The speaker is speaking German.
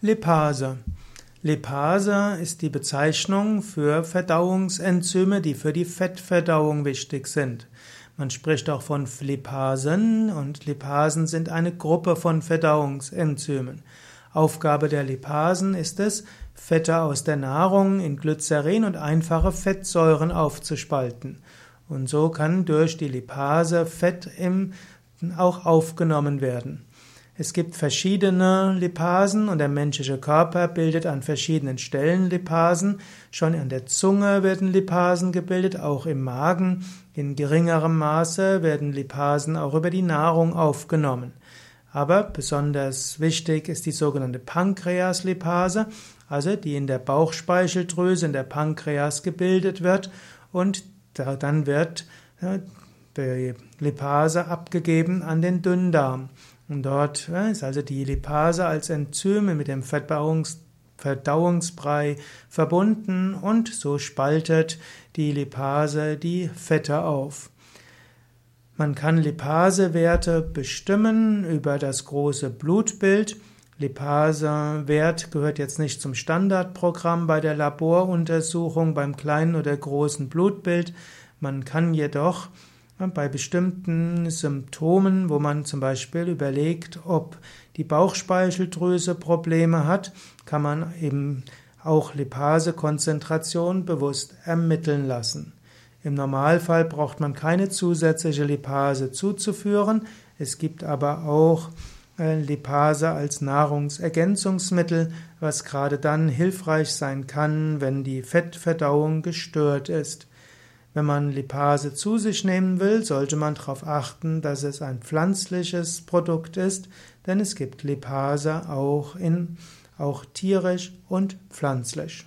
Lipase. Lipase ist die Bezeichnung für Verdauungsenzyme, die für die Fettverdauung wichtig sind. Man spricht auch von Lipasen und Lipasen sind eine Gruppe von Verdauungsenzymen. Aufgabe der Lipasen ist es, Fette aus der Nahrung in Glycerin und einfache Fettsäuren aufzuspalten. Und so kann durch die Lipase Fett im, auch aufgenommen werden. Es gibt verschiedene Lipasen und der menschliche Körper bildet an verschiedenen Stellen Lipasen. Schon an der Zunge werden Lipasen gebildet, auch im Magen. In geringerem Maße werden Lipasen auch über die Nahrung aufgenommen. Aber besonders wichtig ist die sogenannte Pankreaslipase, also die in der Bauchspeicheldrüse, in der Pankreas gebildet wird und dann wird die Lipase abgegeben an den Dünndarm. Und dort ist also die Lipase als Enzyme mit dem Verdauungs Verdauungsbrei verbunden und so spaltet die Lipase die Fette auf. Man kann Lipasewerte bestimmen über das große Blutbild. Lipasewert gehört jetzt nicht zum Standardprogramm bei der Laboruntersuchung beim kleinen oder großen Blutbild. Man kann jedoch bei bestimmten Symptomen, wo man zum Beispiel überlegt, ob die Bauchspeicheldrüse Probleme hat, kann man eben auch Lipasekonzentration bewusst ermitteln lassen. Im Normalfall braucht man keine zusätzliche Lipase zuzuführen. Es gibt aber auch äh, Lipase als Nahrungsergänzungsmittel, was gerade dann hilfreich sein kann, wenn die Fettverdauung gestört ist. Wenn man Lipase zu sich nehmen will, sollte man darauf achten, dass es ein pflanzliches Produkt ist, denn es gibt Lipase auch in auch tierisch und pflanzlich.